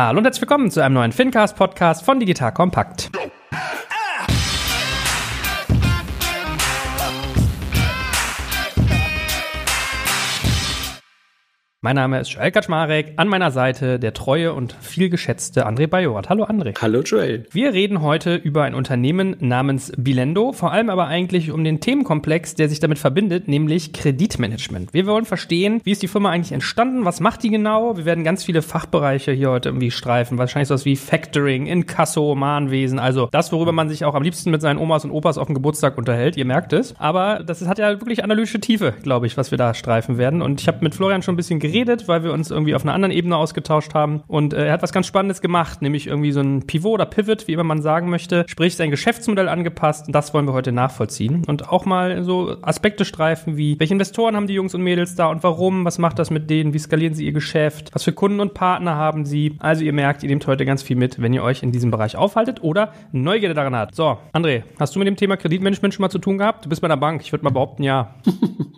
Hallo und herzlich willkommen zu einem neuen Fincast-Podcast von Digital Kompakt. Mein Name ist Joel Kaczmarek, an meiner Seite der treue und vielgeschätzte André Bajorat. Hallo André. Hallo Joel. Wir reden heute über ein Unternehmen namens Bilendo, vor allem aber eigentlich um den Themenkomplex, der sich damit verbindet, nämlich Kreditmanagement. Wir wollen verstehen, wie ist die Firma eigentlich entstanden, was macht die genau? Wir werden ganz viele Fachbereiche hier heute irgendwie streifen, wahrscheinlich sowas wie Factoring, Inkasso, Mahnwesen, also das, worüber man sich auch am liebsten mit seinen Omas und Opas auf dem Geburtstag unterhält, ihr merkt es. Aber das hat ja wirklich analytische Tiefe, glaube ich, was wir da streifen werden. Und ich habe mit Florian schon ein bisschen geredet geredet, weil wir uns irgendwie auf einer anderen Ebene ausgetauscht haben. Und äh, er hat was ganz Spannendes gemacht, nämlich irgendwie so ein Pivot oder Pivot, wie immer man sagen möchte, sprich sein Geschäftsmodell angepasst. Und das wollen wir heute nachvollziehen. Und auch mal so Aspekte streifen wie, welche Investoren haben die Jungs und Mädels da und warum? Was macht das mit denen? Wie skalieren sie ihr Geschäft? Was für Kunden und Partner haben sie? Also ihr merkt, ihr nehmt heute ganz viel mit, wenn ihr euch in diesem Bereich aufhaltet oder Neugierde daran habt. So, André, hast du mit dem Thema Kreditmanagement schon mal zu tun gehabt? Du bist bei der Bank. Ich würde mal behaupten, ja.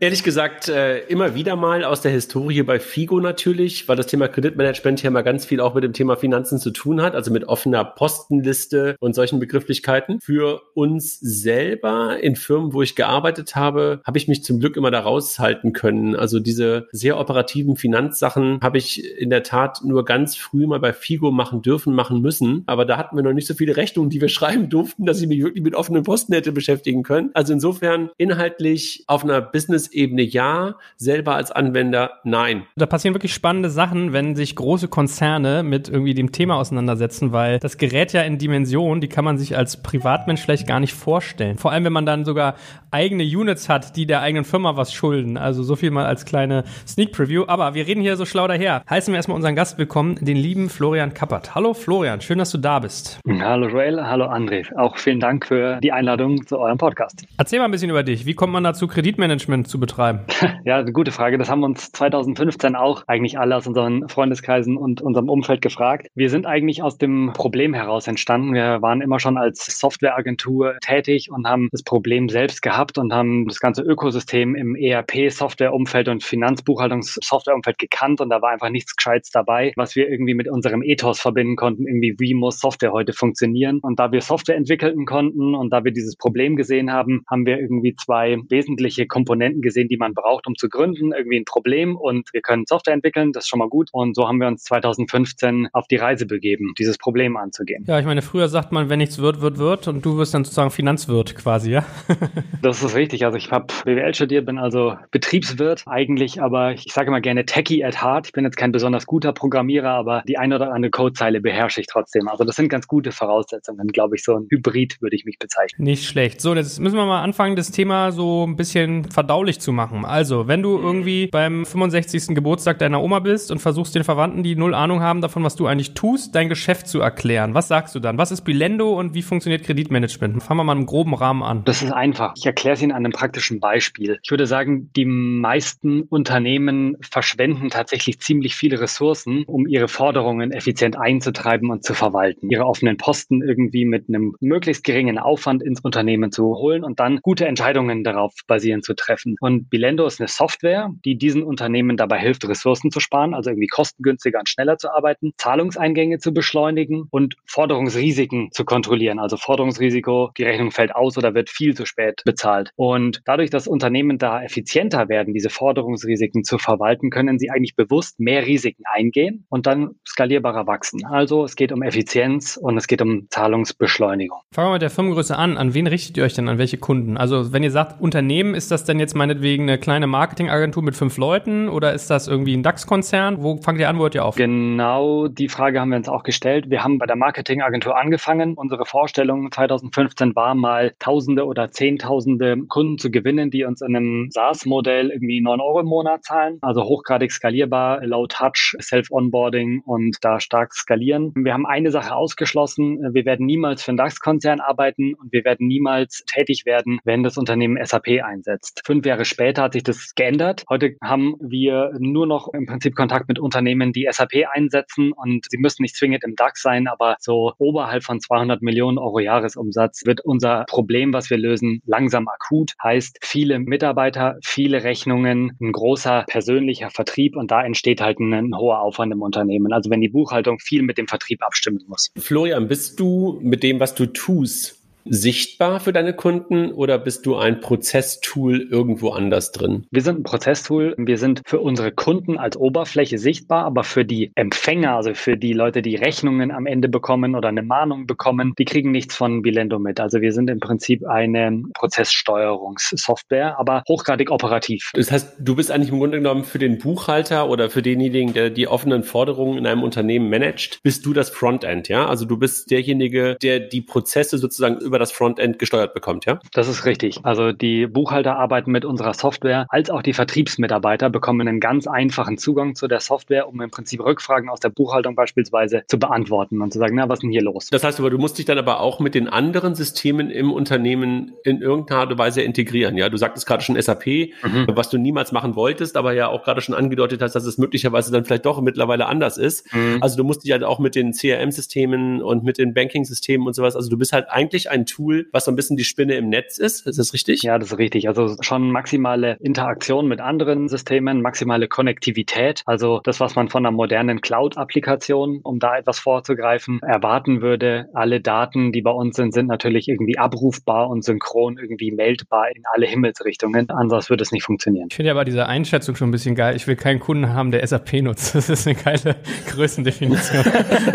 Ehrlich gesagt, äh, immer wieder mal aus der Historie bei FIGO natürlich, weil das Thema Kreditmanagement ja mal ganz viel auch mit dem Thema Finanzen zu tun hat, also mit offener Postenliste und solchen Begrifflichkeiten. Für uns selber in Firmen, wo ich gearbeitet habe, habe ich mich zum Glück immer da raushalten können. Also diese sehr operativen Finanzsachen habe ich in der Tat nur ganz früh mal bei FIGO machen dürfen, machen müssen. Aber da hatten wir noch nicht so viele Rechnungen, die wir schreiben durften, dass ich mich wirklich mit offenen Posten hätte beschäftigen können. Also insofern inhaltlich auf einer Business-Ebene ja, selber als Anwender nein. Da passieren wirklich spannende Sachen, wenn sich große Konzerne mit irgendwie dem Thema auseinandersetzen, weil das gerät ja in Dimensionen, die kann man sich als Privatmensch vielleicht gar nicht vorstellen. Vor allem, wenn man dann sogar eigene Units hat, die der eigenen Firma was schulden. Also so viel mal als kleine Sneak Preview. Aber wir reden hier so schlau daher. Heißen wir erstmal unseren Gast willkommen, den lieben Florian Kappert. Hallo Florian, schön, dass du da bist. Hallo Joel, hallo André. Auch vielen Dank für die Einladung zu eurem Podcast. Erzähl mal ein bisschen über dich. Wie kommt man dazu, Kreditmanagement zu betreiben? Ja, eine gute Frage. Das haben uns 2015 auch eigentlich alle aus unseren Freundeskreisen und unserem Umfeld gefragt. Wir sind eigentlich aus dem Problem heraus entstanden. Wir waren immer schon als Softwareagentur tätig und haben das Problem selbst gehabt und haben das ganze Ökosystem im ERP-Softwareumfeld und Finanzbuchhaltungssoftwareumfeld gekannt und da war einfach nichts Gescheites dabei, was wir irgendwie mit unserem Ethos verbinden konnten. Irgendwie, wie muss Software heute funktionieren? Und da wir Software entwickeln konnten und da wir dieses Problem gesehen haben, haben wir irgendwie zwei wesentliche Komponenten gesehen, die man braucht, um zu gründen. Irgendwie ein Problem und wir können Software entwickeln, das ist schon mal gut. Und so haben wir uns 2015 auf die Reise begeben, dieses Problem anzugehen. Ja, ich meine, früher sagt man, wenn nichts wird, wird, wird und du wirst dann sozusagen Finanzwirt quasi, ja? das ist richtig. Also ich habe BWL studiert, bin also Betriebswirt eigentlich, aber ich sage immer gerne Techie at heart. Ich bin jetzt kein besonders guter Programmierer, aber die eine oder andere Codezeile beherrsche ich trotzdem. Also das sind ganz gute Voraussetzungen, glaube ich. So ein Hybrid würde ich mich bezeichnen. Nicht schlecht. So, jetzt müssen wir mal anfangen, das Thema so ein bisschen verdaulich zu machen. Also, wenn du irgendwie beim 65. Geburtstag deiner Oma bist und versuchst den Verwandten, die null Ahnung haben davon, was du eigentlich tust, dein Geschäft zu erklären, was sagst du dann? Was ist Bilendo und wie funktioniert Kreditmanagement? Fangen wir mal im groben Rahmen an. Das ist einfach. Ich erkläre es Ihnen an einem praktischen Beispiel. Ich würde sagen, die meisten Unternehmen verschwenden tatsächlich ziemlich viele Ressourcen, um ihre Forderungen effizient einzutreiben und zu verwalten. Ihre offenen Posten irgendwie mit einem möglichst geringen Aufwand ins Unternehmen zu holen und dann gute Entscheidungen darauf basierend zu treffen. Und Bilendo ist eine Software, die diesen Unternehmen dabei hilft, Ressourcen zu sparen, also irgendwie kostengünstiger und schneller zu arbeiten, Zahlungseingänge zu beschleunigen und Forderungsrisiken zu kontrollieren. Also Forderungsrisiko, die Rechnung fällt aus oder wird viel zu spät bezahlt. Und dadurch, dass Unternehmen da effizienter werden, diese Forderungsrisiken zu verwalten, können sie eigentlich bewusst mehr Risiken eingehen und dann skalierbarer wachsen. Also es geht um Effizienz und es geht um Zahlungsbeschleunigung. Fangen wir mit der Firmengröße an. An wen richtet ihr euch denn? An welche Kunden? Also wenn ihr sagt Unternehmen, ist das denn jetzt meinetwegen eine kleine Marketingagentur mit fünf Leuten oder ist das irgendwie ein DAX-Konzern? Wo fangt ihr an, wo hört ihr auf? Genau die Frage haben wir uns auch gestellt. Wir haben bei der Marketingagentur angefangen. Unsere Vorstellung 2015 war mal Tausende oder Zehntausende Kunden zu gewinnen, die uns in einem SaaS-Modell irgendwie 9 Euro im Monat zahlen. Also hochgradig skalierbar, low touch, Self-Onboarding und da stark skalieren. Wir haben eine Sache ausgeschlossen. Wir werden niemals für einen DAX-Konzern arbeiten und wir werden niemals tätig werden, wenn das Unternehmen SAP einsetzt. Fünf Jahre Jahre später hat sich das geändert. Heute haben wir nur noch im Prinzip Kontakt mit Unternehmen, die SAP einsetzen und sie müssen nicht zwingend im DAX sein, aber so oberhalb von 200 Millionen Euro Jahresumsatz wird unser Problem, was wir lösen, langsam akut. Heißt viele Mitarbeiter, viele Rechnungen, ein großer persönlicher Vertrieb und da entsteht halt ein, ein hoher Aufwand im Unternehmen. Also wenn die Buchhaltung viel mit dem Vertrieb abstimmen muss. Florian, bist du mit dem, was du tust, sichtbar für deine Kunden oder bist du ein Prozesstool irgendwo anders drin? Wir sind ein Prozesstool. Wir sind für unsere Kunden als Oberfläche sichtbar, aber für die Empfänger, also für die Leute, die Rechnungen am Ende bekommen oder eine Mahnung bekommen, die kriegen nichts von Bilendo mit. Also wir sind im Prinzip eine Prozesssteuerungssoftware, aber hochgradig operativ. Das heißt, du bist eigentlich im Grunde genommen für den Buchhalter oder für denjenigen, der die offenen Forderungen in einem Unternehmen managt, bist du das Frontend, ja? Also du bist derjenige, der die Prozesse sozusagen über das Frontend gesteuert bekommt, ja? Das ist richtig. Also die Buchhalter arbeiten mit unserer Software, als auch die Vertriebsmitarbeiter bekommen einen ganz einfachen Zugang zu der Software, um im Prinzip Rückfragen aus der Buchhaltung beispielsweise zu beantworten und zu sagen, na, was ist denn hier los? Das heißt aber, du musst dich dann aber auch mit den anderen Systemen im Unternehmen in irgendeiner Art und Weise integrieren, ja? Du sagtest gerade schon SAP, mhm. was du niemals machen wolltest, aber ja auch gerade schon angedeutet hast, dass es möglicherweise dann vielleicht doch mittlerweile anders ist. Mhm. Also du musst dich halt auch mit den CRM-Systemen und mit den Banking-Systemen und sowas, also du bist halt eigentlich ein ein Tool, was so ein bisschen die Spinne im Netz ist. Ist das richtig? Ja, das ist richtig. Also schon maximale Interaktion mit anderen Systemen, maximale Konnektivität. Also das, was man von einer modernen Cloud-Applikation, um da etwas vorzugreifen, erwarten würde. Alle Daten, die bei uns sind, sind natürlich irgendwie abrufbar und synchron irgendwie meldbar in alle Himmelsrichtungen. Anders würde es nicht funktionieren. Ich finde aber diese Einschätzung schon ein bisschen geil. Ich will keinen Kunden haben, der SAP nutzt. Das ist eine geile Größendefinition.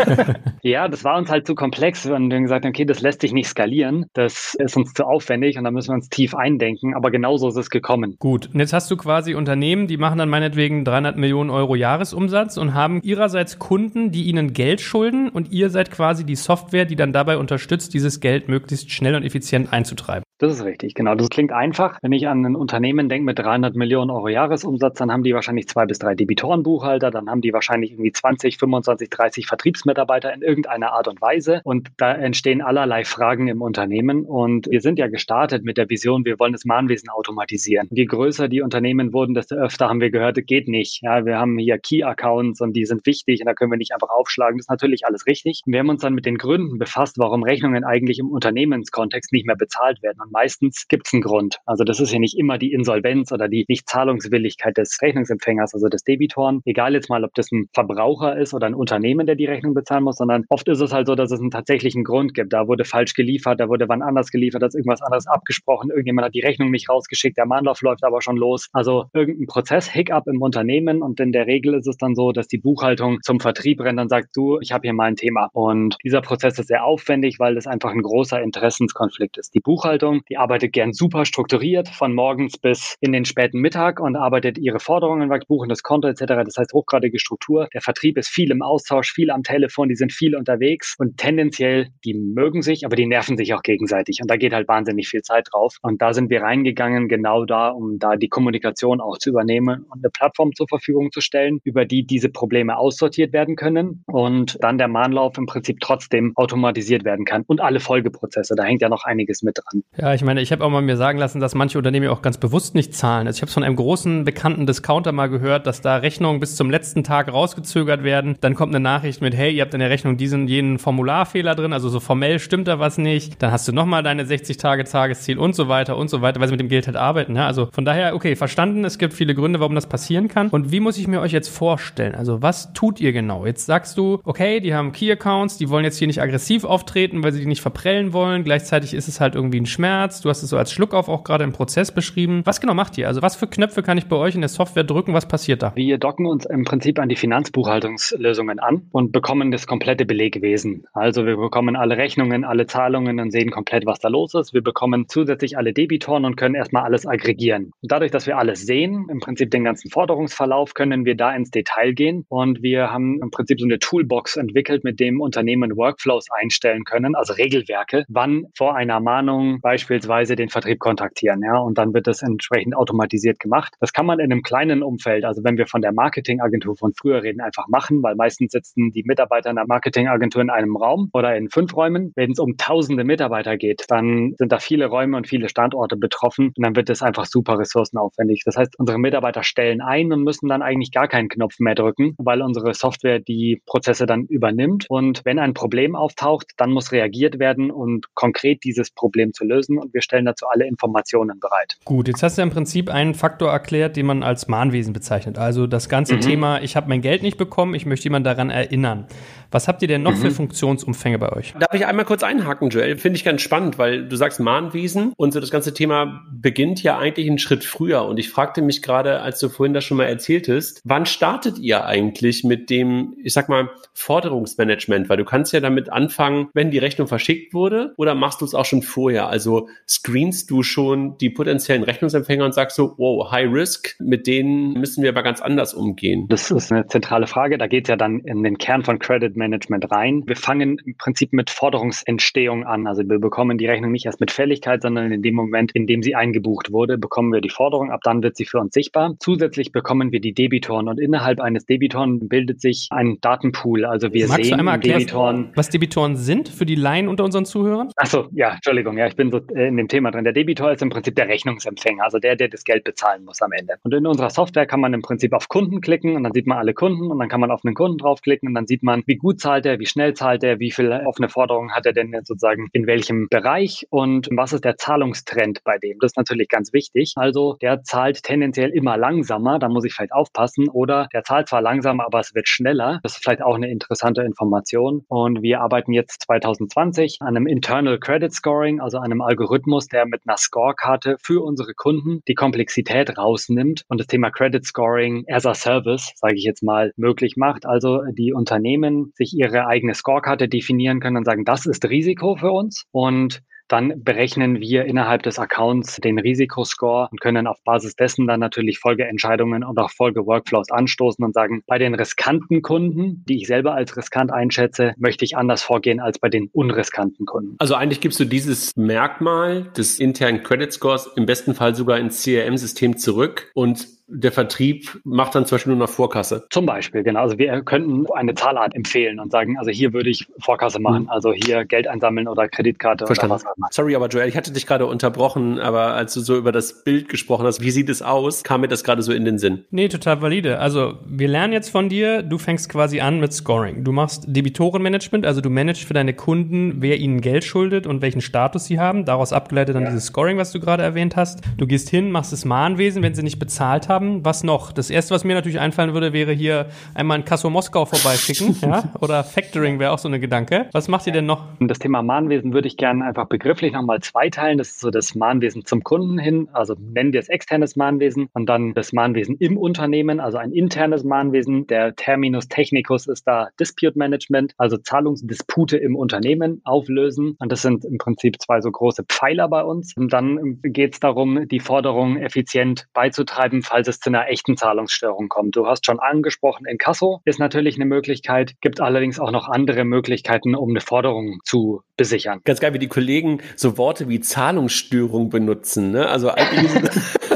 ja, das war uns halt zu komplex. Wir haben gesagt, okay, das lässt sich nicht skalieren skalieren. Das ist uns zu aufwendig und da müssen wir uns tief eindenken. Aber genauso ist es gekommen. Gut. Und jetzt hast du quasi Unternehmen, die machen dann meinetwegen 300 Millionen Euro Jahresumsatz und haben ihrerseits Kunden, die ihnen Geld schulden und ihr seid quasi die Software, die dann dabei unterstützt, dieses Geld möglichst schnell und effizient einzutreiben. Das ist richtig, genau. Das klingt einfach. Wenn ich an ein Unternehmen denke mit 300 Millionen Euro Jahresumsatz, dann haben die wahrscheinlich zwei bis drei Debitorenbuchhalter, dann haben die wahrscheinlich irgendwie 20, 25, 30 Vertriebsmitarbeiter in irgendeiner Art und Weise. Und da entstehen allerlei Fragen im Unternehmen. Und wir sind ja gestartet mit der Vision, wir wollen das Mahnwesen automatisieren. Je größer die Unternehmen wurden, desto öfter haben wir gehört, geht nicht. Ja, wir haben hier Key-Accounts und die sind wichtig und da können wir nicht einfach aufschlagen. Das ist natürlich alles richtig. Wir haben uns dann mit den Gründen befasst, warum Rechnungen eigentlich im Unternehmenskontext nicht mehr bezahlt werden und meistens gibt es einen Grund. Also das ist ja nicht immer die Insolvenz oder die Nichtzahlungswilligkeit des Rechnungsempfängers, also des Debitoren. Egal jetzt mal, ob das ein Verbraucher ist oder ein Unternehmen, der die Rechnung bezahlen muss, sondern oft ist es halt so, dass es einen tatsächlichen Grund gibt. Da wurde falsch geliefert, da wurde wann anders geliefert, da ist irgendwas anderes abgesprochen, irgendjemand hat die Rechnung nicht rausgeschickt, der Mahnlauf läuft aber schon los. Also irgendein Prozess, Hiccup im Unternehmen und in der Regel ist es dann so, dass die Buchhaltung zum Vertrieb rennt und sagt, du, ich habe hier mal ein Thema. Und dieser Prozess ist sehr aufwendig, weil das einfach ein großer Interessenskonflikt ist. Die Buchhaltung die arbeitet gern super strukturiert von morgens bis in den späten Mittag und arbeitet ihre Forderungen, buchen das Konto etc. Das heißt hochgradige Struktur. Der Vertrieb ist viel im Austausch, viel am Telefon, die sind viel unterwegs und tendenziell, die mögen sich, aber die nerven sich auch gegenseitig und da geht halt wahnsinnig viel Zeit drauf. Und da sind wir reingegangen, genau da, um da die Kommunikation auch zu übernehmen und eine Plattform zur Verfügung zu stellen, über die diese Probleme aussortiert werden können und dann der Mahnlauf im Prinzip trotzdem automatisiert werden kann und alle Folgeprozesse. Da hängt ja noch einiges mit dran. Ja, ich meine, ich habe auch mal mir sagen lassen, dass manche Unternehmen auch ganz bewusst nicht zahlen. Also ich habe es von einem großen bekannten Discounter mal gehört, dass da Rechnungen bis zum letzten Tag rausgezögert werden. Dann kommt eine Nachricht mit, hey, ihr habt in der Rechnung diesen jenen Formularfehler drin, also so formell stimmt da was nicht. Dann hast du nochmal deine 60 Tage Tagesziel und so weiter und so weiter, weil sie mit dem Geld halt arbeiten. Ja? Also von daher, okay, verstanden, es gibt viele Gründe, warum das passieren kann. Und wie muss ich mir euch jetzt vorstellen? Also was tut ihr genau? Jetzt sagst du, okay, die haben Key Accounts, die wollen jetzt hier nicht aggressiv auftreten, weil sie die nicht verprellen wollen. Gleichzeitig ist es halt irgendwie ein Schmerz. Du hast es so als Schluckauf auch gerade im Prozess beschrieben. Was genau macht ihr? Also was für Knöpfe kann ich bei euch in der Software drücken? Was passiert da? Wir docken uns im Prinzip an die Finanzbuchhaltungslösungen an und bekommen das komplette Belegwesen. Also wir bekommen alle Rechnungen, alle Zahlungen und sehen komplett, was da los ist. Wir bekommen zusätzlich alle Debitoren und können erstmal alles aggregieren. Dadurch, dass wir alles sehen, im Prinzip den ganzen Forderungsverlauf, können wir da ins Detail gehen und wir haben im Prinzip so eine Toolbox entwickelt, mit dem Unternehmen Workflows einstellen können, also Regelwerke, wann vor einer Mahnung beispielsweise den Vertrieb kontaktieren, ja, und dann wird das entsprechend automatisiert gemacht. Das kann man in einem kleinen Umfeld, also wenn wir von der Marketingagentur von früher reden, einfach machen, weil meistens sitzen die Mitarbeiter in der Marketingagentur in einem Raum oder in fünf Räumen. Wenn es um tausende Mitarbeiter geht, dann sind da viele Räume und viele Standorte betroffen und dann wird es einfach super ressourcenaufwendig. Das heißt, unsere Mitarbeiter stellen ein und müssen dann eigentlich gar keinen Knopf mehr drücken, weil unsere Software die Prozesse dann übernimmt. Und wenn ein Problem auftaucht, dann muss reagiert werden und konkret dieses Problem zu lösen. Und wir stellen dazu alle Informationen bereit. Gut, jetzt hast du im Prinzip einen Faktor erklärt, den man als Mahnwesen bezeichnet. Also das ganze mhm. Thema, ich habe mein Geld nicht bekommen, ich möchte jemanden daran erinnern. Was habt ihr denn noch mhm. für Funktionsumfänge bei euch? Darf ich einmal kurz einhaken, Joel? Finde ich ganz spannend, weil du sagst Mahnwesen und so das ganze Thema beginnt ja eigentlich einen Schritt früher. Und ich fragte mich gerade, als du vorhin das schon mal erzähltest, wann startet ihr eigentlich mit dem, ich sag mal, Forderungsmanagement? Weil du kannst ja damit anfangen, wenn die Rechnung verschickt wurde, oder machst du es auch schon vorher? Also screenst du schon die potenziellen Rechnungsempfänger und sagst so, wow, High Risk, mit denen müssen wir aber ganz anders umgehen? Das ist eine zentrale Frage. Da geht es ja dann in den Kern von Credit Management rein. Wir fangen im Prinzip mit Forderungsentstehung an. Also wir bekommen die Rechnung nicht erst mit Fälligkeit, sondern in dem Moment, in dem sie eingebucht wurde, bekommen wir die Forderung. Ab dann wird sie für uns sichtbar. Zusätzlich bekommen wir die Debitoren und innerhalb eines Debitoren bildet sich ein Datenpool. Also wir Magst sehen du einmal erklären, Debitoren, was Debitoren sind für die Laien unter unseren Zuhörern? Achso, ja, Entschuldigung, ja, ich bin so äh, in dem Thema drin. Der Debitor ist im Prinzip der Rechnungsempfänger, also der, der das Geld bezahlen muss am Ende. Und in unserer Software kann man im Prinzip auf Kunden klicken und dann sieht man alle Kunden und dann kann man auf einen Kunden draufklicken und dann sieht man, wie gut zahlt er, wie schnell zahlt er, wie viel offene Forderungen hat er denn sozusagen in welchem Bereich und was ist der Zahlungstrend bei dem. Das ist natürlich ganz wichtig. Also der zahlt tendenziell immer langsamer, da muss ich vielleicht aufpassen, oder der zahlt zwar langsamer, aber es wird schneller. Das ist vielleicht auch eine interessante Information. Und wir arbeiten jetzt 2020 an einem Internal Credit Scoring, also einem Algorithmus, der mit einer Scorekarte für unsere Kunden die Komplexität rausnimmt und das Thema Credit Scoring as a Service, sage ich jetzt mal, möglich macht. Also die Unternehmen sich ihre eigene Scorekarte definieren können und sagen, das ist Risiko für uns und dann berechnen wir innerhalb des Accounts den Risikoscore und können auf Basis dessen dann natürlich Folgeentscheidungen und auch Folgeworkflows anstoßen und sagen, bei den riskanten Kunden, die ich selber als riskant einschätze, möchte ich anders vorgehen als bei den unriskanten Kunden. Also eigentlich gibst du dieses Merkmal des internen Credit Scores im besten Fall sogar ins CRM-System zurück und der Vertrieb macht dann zum Beispiel nur noch Vorkasse. Zum Beispiel, genau. Also wir könnten eine Zahlart empfehlen und sagen, also hier würde ich Vorkasse machen, mhm. also hier Geld einsammeln oder Kreditkarte Verstanden. oder was auch immer. Sorry, aber Joel, ich hatte dich gerade unterbrochen, aber als du so über das Bild gesprochen hast, wie sieht es aus, kam mir das gerade so in den Sinn. Nee, total valide. Also wir lernen jetzt von dir, du fängst quasi an mit Scoring. Du machst Debitorenmanagement, also du managst für deine Kunden, wer ihnen Geld schuldet und welchen Status sie haben. Daraus abgeleitet dann ja. dieses Scoring, was du gerade erwähnt hast. Du gehst hin, machst das Mahnwesen, wenn sie nicht bezahlt haben haben. Was noch? Das erste, was mir natürlich einfallen würde, wäre hier einmal in Kasso Moskau vorbeischicken, ja? Oder Factoring wäre auch so eine Gedanke. Was macht ihr denn noch? Das Thema Mahnwesen würde ich gerne einfach begrifflich nochmal zweiteilen. Das ist so das Mahnwesen zum Kunden hin, also nennen wir es externes Mahnwesen und dann das Mahnwesen im Unternehmen, also ein internes Mahnwesen. Der Terminus technicus ist da Dispute Management, also Zahlungsdispute im Unternehmen auflösen. Und das sind im Prinzip zwei so große Pfeiler bei uns. Und dann geht es darum, die Forderungen effizient beizutreiben, falls es zu einer echten Zahlungsstörung kommt. Du hast schon angesprochen, Inkasso ist natürlich eine Möglichkeit, gibt allerdings auch noch andere Möglichkeiten, um eine Forderung zu besichern. Ganz geil, wie die Kollegen so Worte wie Zahlungsstörung benutzen. Ne? Also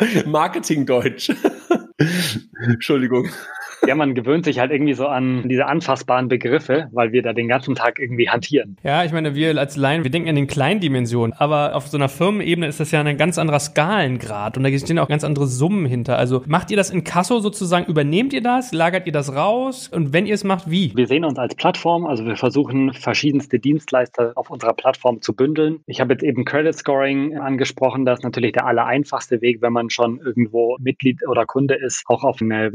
Marketingdeutsch. Entschuldigung ja, man gewöhnt sich halt irgendwie so an diese anfassbaren Begriffe, weil wir da den ganzen Tag irgendwie hantieren. Ja, ich meine, wir als Laien, wir denken in den kleinen Dimensionen, aber auf so einer Firmenebene ist das ja ein ganz anderer Skalengrad und da stehen auch ganz andere Summen hinter. Also macht ihr das in Kasso sozusagen, übernehmt ihr das, lagert ihr das raus und wenn ihr es macht, wie? Wir sehen uns als Plattform, also wir versuchen verschiedenste Dienstleister auf unserer Plattform zu bündeln. Ich habe jetzt eben Credit Scoring angesprochen, das ist natürlich der aller einfachste Weg, wenn man schon irgendwo Mitglied oder Kunde ist, auch auf eine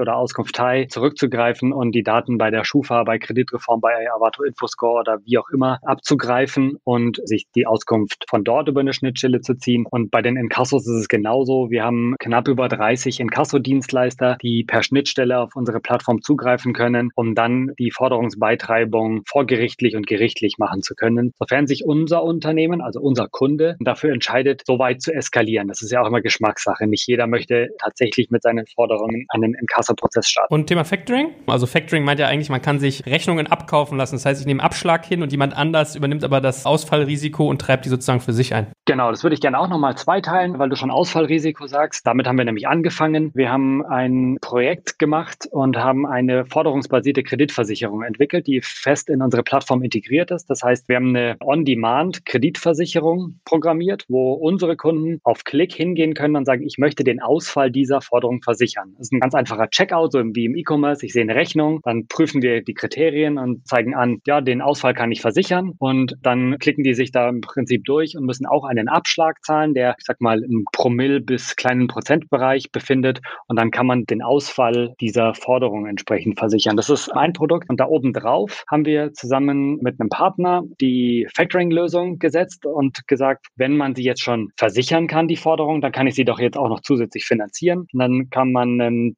Wirtschaftsauskunft oder Auskunftei zurückzugreifen und die Daten bei der Schufa, bei Kreditreform, bei Avato Infoscore oder wie auch immer abzugreifen und sich die Auskunft von dort über eine Schnittstelle zu ziehen. Und bei den Inkassos ist es genauso. Wir haben knapp über 30 Inkasso-Dienstleister, die per Schnittstelle auf unsere Plattform zugreifen können, um dann die Forderungsbeitreibung vorgerichtlich und gerichtlich machen zu können. Sofern sich unser Unternehmen, also unser Kunde, dafür entscheidet, so weit zu eskalieren. Das ist ja auch immer Geschmackssache. Nicht jeder möchte tatsächlich mit seinen Forderungen einen Inkasso Prozess starten. Und Thema Factoring? Also Factoring meint ja eigentlich, man kann sich Rechnungen abkaufen lassen. Das heißt, ich nehme Abschlag hin und jemand anders übernimmt aber das Ausfallrisiko und treibt die sozusagen für sich ein. Genau, das würde ich gerne auch nochmal zweiteilen, weil du schon Ausfallrisiko sagst. Damit haben wir nämlich angefangen. Wir haben ein Projekt gemacht und haben eine forderungsbasierte Kreditversicherung entwickelt, die fest in unsere Plattform integriert ist. Das heißt, wir haben eine On-Demand-Kreditversicherung programmiert, wo unsere Kunden auf Klick hingehen können und sagen, ich möchte den Ausfall dieser Forderung versichern. Das ist ein ganz einfacher Checkout, so wie im E-Commerce. Ich sehe eine Rechnung, dann prüfen wir die Kriterien und zeigen an, ja, den Ausfall kann ich versichern. Und dann klicken die sich da im Prinzip durch und müssen auch einen Abschlag zahlen, der, ich sag mal, im Promille bis kleinen Prozentbereich befindet. Und dann kann man den Ausfall dieser Forderung entsprechend versichern. Das ist ein Produkt. Und da oben drauf haben wir zusammen mit einem Partner die Factoring-Lösung gesetzt und gesagt, wenn man sie jetzt schon versichern kann, die Forderung, dann kann ich sie doch jetzt auch noch zusätzlich finanzieren. Und dann kann man eine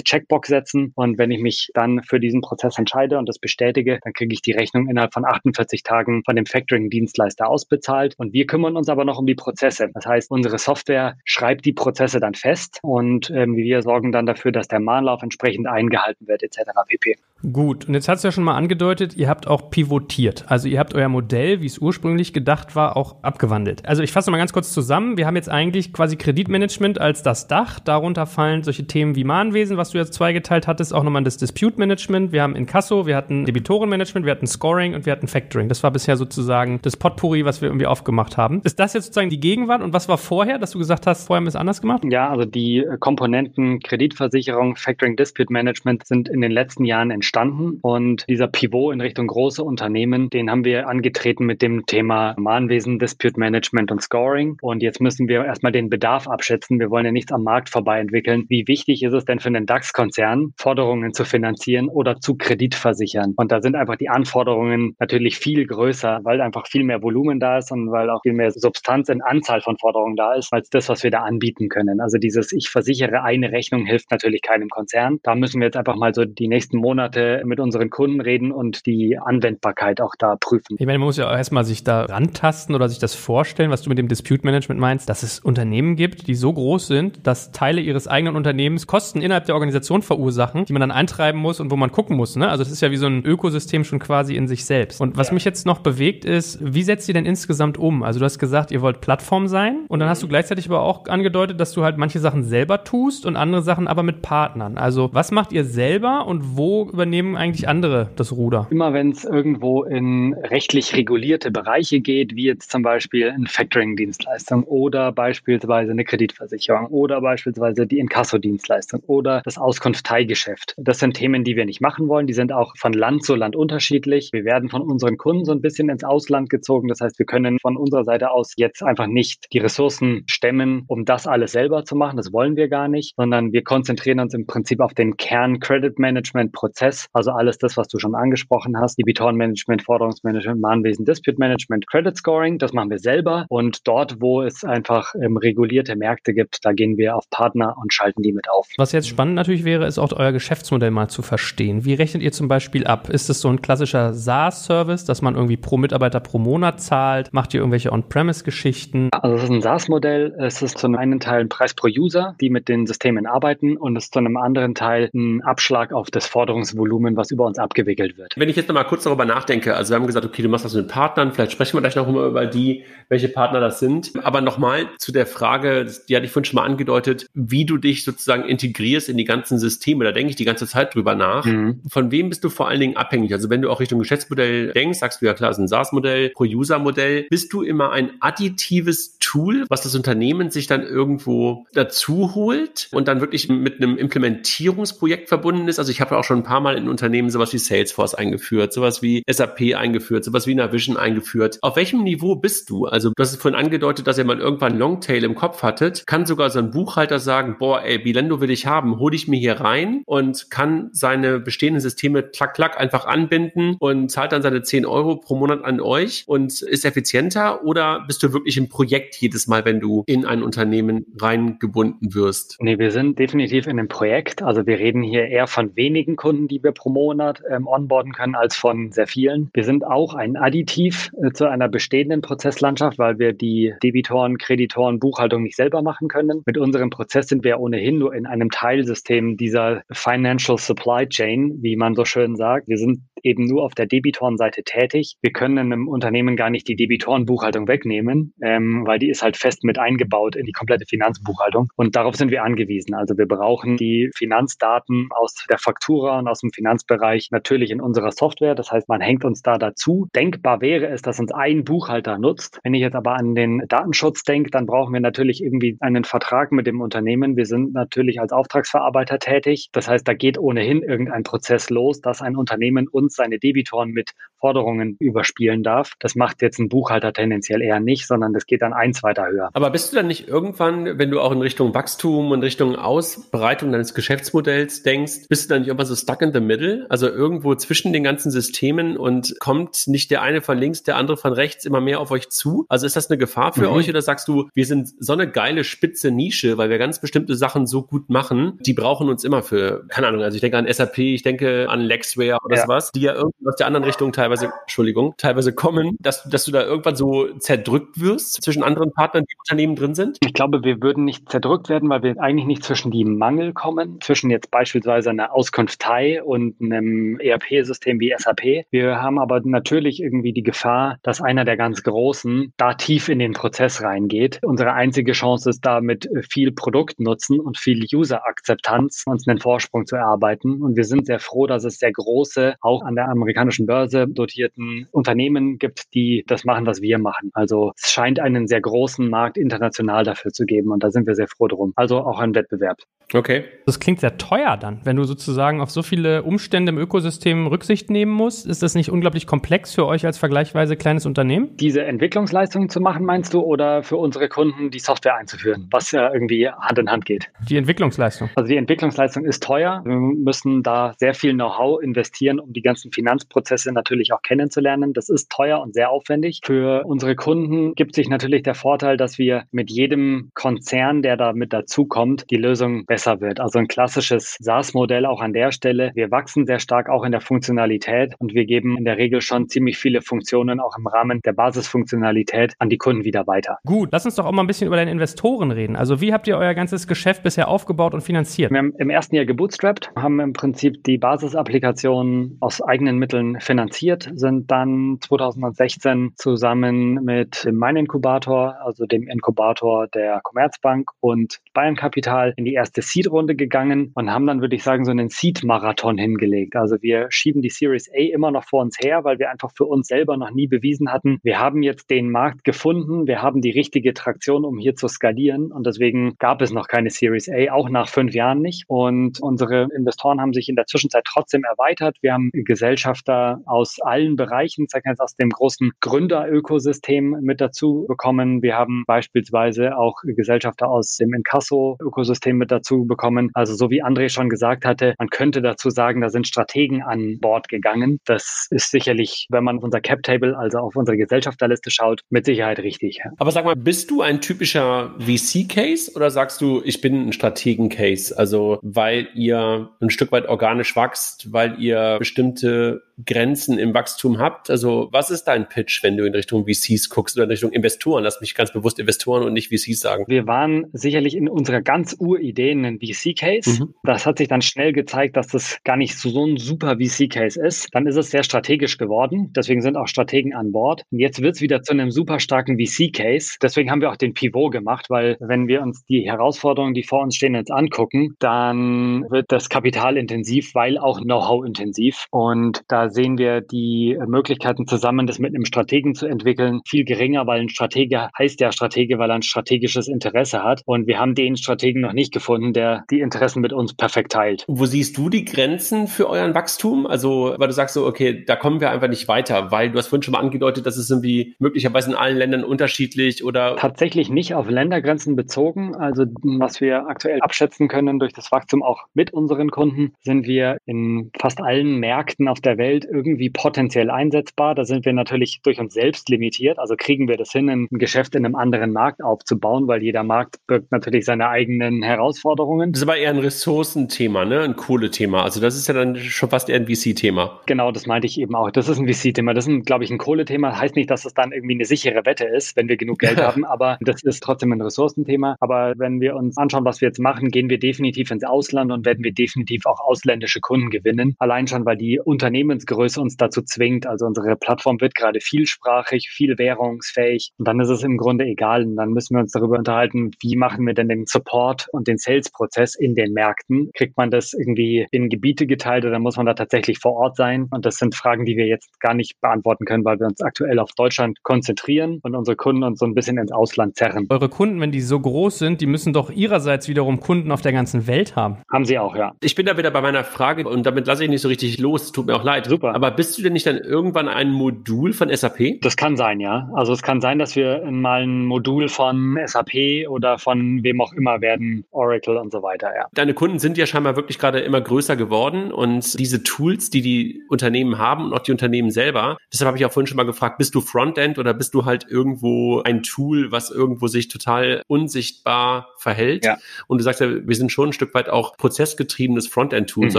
zusätzliche Checkbox setzen. Und wenn ich mich dann für diesen Prozess entscheide und das bestätige, dann kriege ich die Rechnung innerhalb von 48 Tagen von dem Factoring-Dienstleister ausbezahlt. Und wir kümmern uns aber noch um die Prozesse. Das heißt, unsere Software schreibt die Prozesse dann fest und ähm, wir sorgen dann dafür, dass der Mahnlauf entsprechend eingehalten wird, etc. pp. Gut, und jetzt hast du ja schon mal angedeutet, ihr habt auch pivotiert. Also ihr habt euer Modell, wie es ursprünglich gedacht war, auch abgewandelt. Also ich fasse mal ganz kurz zusammen. Wir haben jetzt eigentlich quasi Kreditmanagement als das Dach. Darunter fallen solche Themen wie Mahnwesen, was du jetzt zweigeteilt hattest, auch nochmal das Dispute Management. Wir haben Inkasso, wir hatten Debitorenmanagement, wir hatten Scoring und wir hatten Factoring. Das war bisher sozusagen das Potpourri, was wir irgendwie aufgemacht haben. Ist das jetzt sozusagen die Gegenwart und was war vorher, dass du gesagt hast, vorher haben wir es anders gemacht? Ja, also die Komponenten Kreditversicherung, Factoring, Dispute Management sind in den letzten Jahren entstanden und dieser Pivot in Richtung große Unternehmen, den haben wir angetreten mit dem Thema Mahnwesen, Dispute Management und Scoring und jetzt müssen wir erstmal den Bedarf abschätzen. Wir wollen ja nichts am Markt vorbei entwickeln. Wie wichtig ist es denn für einen DAX-Konzern, Forderungen zu finanzieren oder zu Kreditversichern? Und da sind einfach die Anforderungen natürlich viel größer, weil einfach viel mehr Volumen da ist und weil auch viel mehr Substanz in Anzahl von Forderungen da ist, als das, was wir da anbieten können. Also dieses Ich versichere eine Rechnung hilft natürlich keinem Konzern. Da müssen wir jetzt einfach mal so die nächsten Monate mit unseren Kunden reden und die Anwendbarkeit auch da prüfen. Ich meine, man muss ja auch erstmal sich da rantasten oder sich das vorstellen, was du mit dem Dispute Management meinst, dass es Unternehmen gibt, die so groß sind, dass Teile ihres eigenen Unternehmens Kosten innerhalb der Organisation verursachen, die man dann eintreiben muss und wo man gucken muss. Ne? Also das ist ja wie so ein Ökosystem schon quasi in sich selbst. Und was ja. mich jetzt noch bewegt ist, wie setzt ihr denn insgesamt um? Also du hast gesagt, ihr wollt Plattform sein und dann hast du gleichzeitig aber auch angedeutet, dass du halt manche Sachen selber tust und andere Sachen aber mit Partnern. Also was macht ihr selber und wo übernehmen eigentlich andere das Ruder? Immer wenn es irgendwo in rechtlich regulierte Bereiche geht, wie jetzt zum Beispiel eine Factoring-Dienstleistung oder beispielsweise eine Kreditversicherung oder beispielsweise die Inkasso-Dienstleistung oder das Auskunfteigeschäft. Das sind Themen, die wir nicht machen wollen. Die sind auch von Land zu Land unterschiedlich. Wir werden von unseren Kunden so ein bisschen ins Ausland gezogen. Das heißt, wir können von unserer Seite aus jetzt einfach nicht die Ressourcen stemmen, um das alles selber zu machen. Das wollen wir gar nicht, sondern wir konzentrieren uns im Prinzip auf den Kern Credit Management Prozess. Also alles das, was du schon angesprochen hast. Debitorenmanagement, Forderungsmanagement, Mahnwesen, Dispute Management, Credit Scoring. Das machen wir selber. Und dort, wo es einfach ähm, regulierte Märkte gibt, da gehen wir auf Partner und schalten die mit auf. Was jetzt spannend natürlich wäre, ist auch euer Geschäftsmodell mal zu verstehen. Wie rechnet ihr zum Beispiel ab? Ist es so ein klassischer SaaS-Service, dass man irgendwie pro Mitarbeiter pro Monat zahlt? Macht ihr irgendwelche On-Premise-Geschichten? Also es ist ein SaaS-Modell. Es ist zu einem Teil ein Preis pro User, die mit den Systemen arbeiten und es ist zu einem anderen Teil ein Abschlag auf das Forderungsvolumen, was über uns abgewickelt wird. Wenn ich jetzt nochmal kurz darüber nachdenke, also wir haben gesagt, okay, du machst das mit Partnern, vielleicht sprechen wir gleich noch mal über die, welche Partner das sind. Aber nochmal zu der Frage, die hatte ich vorhin schon mal angedeutet, wie du dich sozusagen integrierst in die ganzen Systeme. Da denke ich die ganze Zeit drüber nach. Mhm. Von wem bist du vor allen Dingen abhängig? Also wenn du auch Richtung Geschäftsmodell denkst, sagst du ja klar, es ist ein SaaS-Modell, Pro-User-Modell. Bist du immer ein additives Tool, was das Unternehmen sich dann irgendwo dazu holt und dann wirklich mit einem Implementierungsprojekt verbunden ist? Also ich habe ja auch schon ein paar Mal in Unternehmen sowas wie Salesforce eingeführt, sowas wie SAP eingeführt, sowas wie Navision eingeführt. Auf welchem Niveau bist du? Also du hast vorhin angedeutet, dass ihr mal irgendwann Longtail im Kopf hattet. Kann sogar so ein Buchhalter sagen, boah, ey, Bilendo will ich haben, hole ich mir hier rein und kann seine bestehenden Systeme klack, klack einfach anbinden und zahlt dann seine 10 Euro pro Monat an euch und ist effizienter oder bist du wirklich im Projekt jedes Mal, wenn du in ein Unternehmen reingebunden wirst? Nee, wir sind definitiv in einem Projekt. Also wir reden hier eher von wenigen Kunden, die wir pro Monat ähm, onboarden können, als von sehr vielen. Wir sind auch ein Additiv äh, zu einer bestehenden Prozesslandschaft, weil wir die Debitoren, Kreditoren, Buchhaltung nicht selber machen können. Mit unserem Prozess sind wir ohnehin nur in einem Teilsystem Ökosystem dieser Financial Supply Chain, wie man so schön sagt. Wir sind eben nur auf der Debitorenseite tätig. Wir können einem Unternehmen gar nicht die Debitorenbuchhaltung wegnehmen, ähm, weil die ist halt fest mit eingebaut in die komplette Finanzbuchhaltung. Und darauf sind wir angewiesen. Also wir brauchen die Finanzdaten aus der Faktura und aus dem Finanzbereich natürlich in unserer Software. Das heißt, man hängt uns da dazu. Denkbar wäre es, dass uns ein Buchhalter nutzt. Wenn ich jetzt aber an den Datenschutz denke, dann brauchen wir natürlich irgendwie einen Vertrag mit dem Unternehmen. Wir sind natürlich als Auftragsverarbeiter tätig. Das heißt, da geht ohnehin irgendein Prozess los, dass ein Unternehmen uns seine Debitoren mit Forderungen überspielen darf. Das macht jetzt ein Buchhalter tendenziell eher nicht, sondern das geht dann eins weiter höher. Aber bist du dann nicht irgendwann, wenn du auch in Richtung Wachstum und Richtung Ausbreitung deines Geschäftsmodells denkst, bist du dann nicht irgendwann so stuck in the middle? Also irgendwo zwischen den ganzen Systemen und kommt nicht der eine von links, der andere von rechts immer mehr auf euch zu? Also ist das eine Gefahr für mhm. euch oder sagst du, wir sind so eine geile spitze Nische, weil wir ganz bestimmte Sachen so gut machen, die brauchen uns immer für, keine Ahnung, also ich denke an SAP, ich denke an Lexware oder ja. sowas, die ja irgendwie aus der anderen Richtung teilweise, Entschuldigung, teilweise kommen, dass, dass du da irgendwann so zerdrückt wirst zwischen anderen Partnern, die Unternehmen drin sind? Ich glaube, wir würden nicht zerdrückt werden, weil wir eigentlich nicht zwischen die Mangel kommen, zwischen jetzt beispielsweise einer Auskunftei und einem ERP-System wie SAP. Wir haben aber natürlich irgendwie die Gefahr, dass einer der ganz Großen da tief in den Prozess reingeht. Unsere einzige Chance ist da mit viel Produktnutzen und viel User-Akzeptanz uns einen Vorsprung zu erarbeiten. Und wir sind sehr froh, dass es sehr große, auch an der amerikanischen Börse dotierten Unternehmen gibt, die das machen, was wir machen. Also es scheint einen sehr großen Markt international dafür zu geben und da sind wir sehr froh drum. Also auch ein Wettbewerb. Okay. Das klingt sehr teuer dann, wenn du sozusagen auf so viele Umstände im Ökosystem Rücksicht nehmen musst. Ist das nicht unglaublich komplex für euch als vergleichsweise kleines Unternehmen? Diese Entwicklungsleistung zu machen, meinst du, oder für unsere Kunden die Software einzuführen, was ja irgendwie Hand in Hand geht? Die Entwicklungsleistung. Also die Entwicklungsleistung ist teuer. Wir müssen da sehr viel Know-how investieren, um die ganzen Finanzprozesse natürlich auch kennenzulernen. Das ist teuer und sehr aufwendig. Für unsere Kunden gibt sich natürlich der Vorteil, dass wir mit jedem Konzern, der da mit dazukommt, die Lösung besser wird. Also ein klassisches SaaS-Modell auch an der Stelle. Wir wachsen sehr stark auch in der Funktionalität und wir geben in der Regel schon ziemlich viele Funktionen auch im Rahmen der Basisfunktionalität an die Kunden wieder weiter. Gut, lass uns doch auch mal ein bisschen über deine Investoren reden. Also wie habt ihr euer ganzes Geschäft bisher aufgebaut und finanziert? Wir haben im ersten Jahr gebootstrapped, haben im Prinzip die Basisapplikationen aus eigenen Mitteln finanziert, sind dann 2016 zusammen mit dem Mein Inkubator, also dem Inkubator der Commerzbank und Bayern Kapital in die erste Seed-Runde gegangen und haben dann, würde ich sagen, so einen Seed-Marathon hingelegt. Also wir schieben die Series A immer noch vor uns her, weil wir einfach für uns selber noch nie bewiesen hatten, wir haben jetzt den Markt gefunden, wir haben die richtige Traktion, um hier zu skalieren und deswegen gab es noch keine Series A, auch nach fünf Jahren nicht. Und unsere Investoren haben sich in der Zwischenzeit trotzdem erweitert. Wir haben Gesellschafter aus allen Bereichen, sag jetzt aus dem großen Gründerökosystem mit dazu bekommen. Wir haben beispielsweise auch Gesellschafter aus dem Inkasso-Ökosystem mit dazu bekommen. Also so wie André schon gesagt hatte, man könnte dazu sagen, da sind Strategen an Bord gegangen. Das ist sicherlich, wenn man auf unser Cap-Table, also auf unsere Gesellschafterliste schaut, mit Sicherheit richtig. Aber sag mal, bist du ein typischer VC-Case oder sagst du, ich bin ein Strategen-Case? Also weil ihr ein Stück weit organisch wächst, weil ihr bestimmte Grenzen im Wachstum habt? Also was ist dein Pitch, wenn du in Richtung VCs guckst oder in Richtung Investoren? Lass mich ganz bewusst Investoren und nicht VCs sagen. Wir waren sicherlich in unserer ganz Uridee ein VC-Case. Mhm. Das hat sich dann schnell gezeigt, dass das gar nicht so, so ein super VC-Case ist. Dann ist es sehr strategisch geworden. Deswegen sind auch Strategen an Bord. Und jetzt wird es wieder zu einem super starken VC-Case. Deswegen haben wir auch den Pivot gemacht, weil wenn wir uns die Herausforderungen, die vor uns stehen, jetzt angucken, dann wird das kapitalintensiv, weil auch Know-how intensiv. Und da sehen wir die Möglichkeiten zusammen, das mit einem Strategen zu entwickeln, viel geringer, weil ein Stratege heißt ja Stratege, weil er ein strategisches Interesse hat. Und wir haben den Strategen noch nicht gefunden, der die Interessen mit uns perfekt teilt. Wo siehst du die Grenzen für euren Wachstum? Also, weil du sagst so, okay, da kommen wir einfach nicht weiter, weil du hast vorhin schon mal angedeutet, dass es irgendwie möglicherweise in allen Ländern unterschiedlich oder? Tatsächlich nicht auf Ländergrenzen bezogen. Also, was wir aktuell abschätzen können durch das Wachstum auch mit unseren Kunden, sind wir in fast allen Märkten Märkten auf der Welt irgendwie potenziell einsetzbar. Da sind wir natürlich durch uns selbst limitiert. Also kriegen wir das hin, ein Geschäft in einem anderen Markt aufzubauen, weil jeder Markt birgt natürlich seine eigenen Herausforderungen. Das ist aber eher ein Ressourcenthema, ne? ein Kohlethema. Also das ist ja dann schon fast eher ein VC-Thema. Genau, das meinte ich eben auch. Das ist ein VC-Thema. Das ist, glaube ich, ein Kohlethema. Heißt nicht, dass es dann irgendwie eine sichere Wette ist, wenn wir genug Geld haben, aber das ist trotzdem ein Ressourcenthema. Aber wenn wir uns anschauen, was wir jetzt machen, gehen wir definitiv ins Ausland und werden wir definitiv auch ausländische Kunden gewinnen. Allein schon, weil die Unternehmensgröße uns dazu zwingt. Also unsere Plattform wird gerade vielsprachig, viel währungsfähig. Und dann ist es im Grunde egal. Und dann müssen wir uns darüber unterhalten, wie machen wir denn den Support und den Sales-Prozess in den Märkten? Kriegt man das irgendwie in Gebiete geteilt oder muss man da tatsächlich vor Ort sein? Und das sind Fragen, die wir jetzt gar nicht beantworten können, weil wir uns aktuell auf Deutschland konzentrieren und unsere Kunden uns so ein bisschen ins Ausland zerren. Eure Kunden, wenn die so groß sind, die müssen doch ihrerseits wiederum Kunden auf der ganzen Welt haben. Haben sie auch, ja. Ich bin da wieder bei meiner Frage und damit lasse ich nicht so richtig los. Tut mir auch leid. Super. Aber bist du denn nicht dann irgendwann ein Modul von SAP? Das kann sein, ja. Also es kann sein, dass wir mal ein Modul von SAP oder von wem auch immer werden, Oracle und so weiter, ja. Deine Kunden sind ja scheinbar wirklich gerade immer größer geworden und diese Tools, die die Unternehmen haben und auch die Unternehmen selber, deshalb habe ich auch vorhin schon mal gefragt, bist du Frontend oder bist du halt irgendwo ein Tool, was irgendwo sich total unsichtbar verhält? Ja. Und du sagst ja, wir sind schon ein Stück weit auch prozessgetriebenes Frontend-Tool, mhm. so